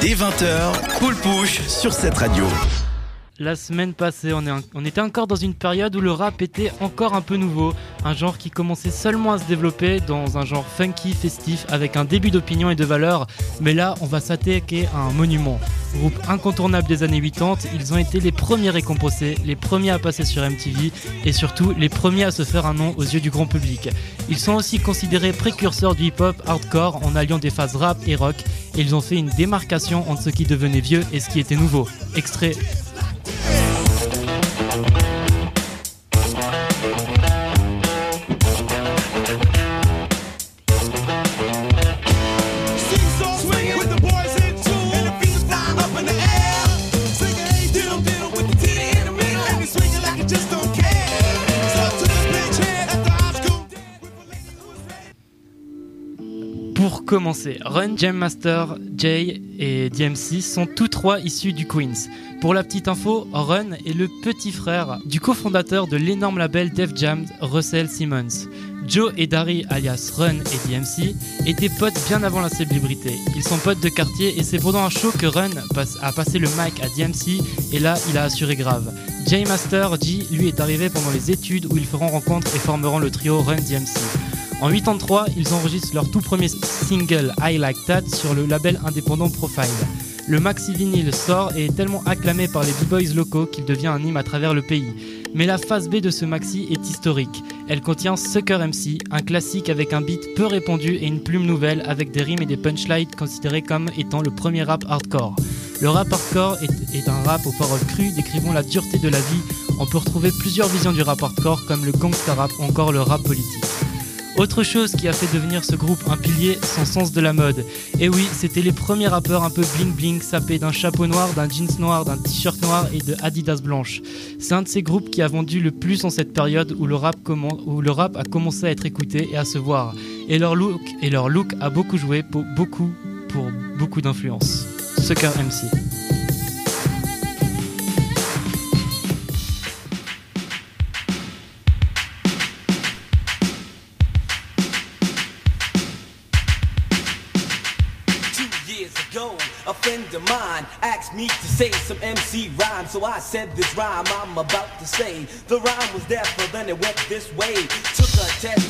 dès 20h, Cool Push sur cette radio. La semaine passée, on, était encore dans une période où le rap était encore un peu nouveau, un genre qui commençait seulement à se développer dans un genre funky, festif, avec un début d'opinion et de valeur. Mais là, on va s'attaquer à un monument. Groupe incontournable des années 80, ils ont été les premiers récompensés, les premiers à passer sur MTV et surtout les premiers à se faire un nom aux yeux du grand public. Ils sont aussi considérés précurseurs du hip-hop hardcore en alliant des phases rap et rock ils ont fait une démarcation entre ce qui devenait vieux et ce qui était nouveau. Extrait Pour commencer, Run, Jam Master, Jay et DMC sont tous trois issus du Queens. Pour la petite info, Run est le petit frère du cofondateur de l'énorme label Def Jam, Russell Simmons. Joe et Dari, alias Run et DMC, étaient potes bien avant la célébrité. Ils sont potes de quartier et c'est pendant un show que Run a passé le mic à DMC et là, il a assuré grave. Jay Master, G, lui, est arrivé pendant les études où ils feront rencontre et formeront le trio Run DMC. En 83, ils enregistrent leur tout premier single I Like That sur le label indépendant Profile. Le maxi vinyle sort et est tellement acclamé par les b-boys locaux qu'il devient un hymne à travers le pays. Mais la phase B de ce maxi est historique. Elle contient Sucker MC, un classique avec un beat peu répandu et une plume nouvelle avec des rimes et des punchlines considérés comme étant le premier rap hardcore. Le rap hardcore est, un rap aux paroles crues décrivant la dureté de la vie. On peut retrouver plusieurs visions du rap hardcore comme le gangsta rap ou encore le rap politique. Autre chose qui a fait devenir ce groupe un pilier, son sens de la mode. Et oui, c'était les premiers rappeurs un peu bling bling, sapés d'un chapeau noir, d'un jeans noir, d'un t-shirt noir et de Adidas blanche. C'est un de ces groupes qui a vendu le plus en cette période où le, rap a commencé à être écouté et à se voir. Et leur look, a beaucoup joué beaucoup, pour beaucoup d'influence. Sucker MC. A friend of mine asked me to say some MC rhyme, so I said this rhyme I'm about to say. The rhyme was there, but then it went this way. Took a test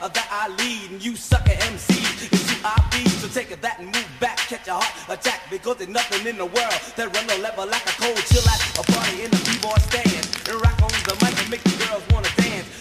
Uh, that I lead, and you suck MCs. It's who I be, so take that and move back, catch a heart attack, because there's nothing in the world that run no level like a cold chill at a party in the b-boy stand, and rock on the mic and make the girls wanna dance,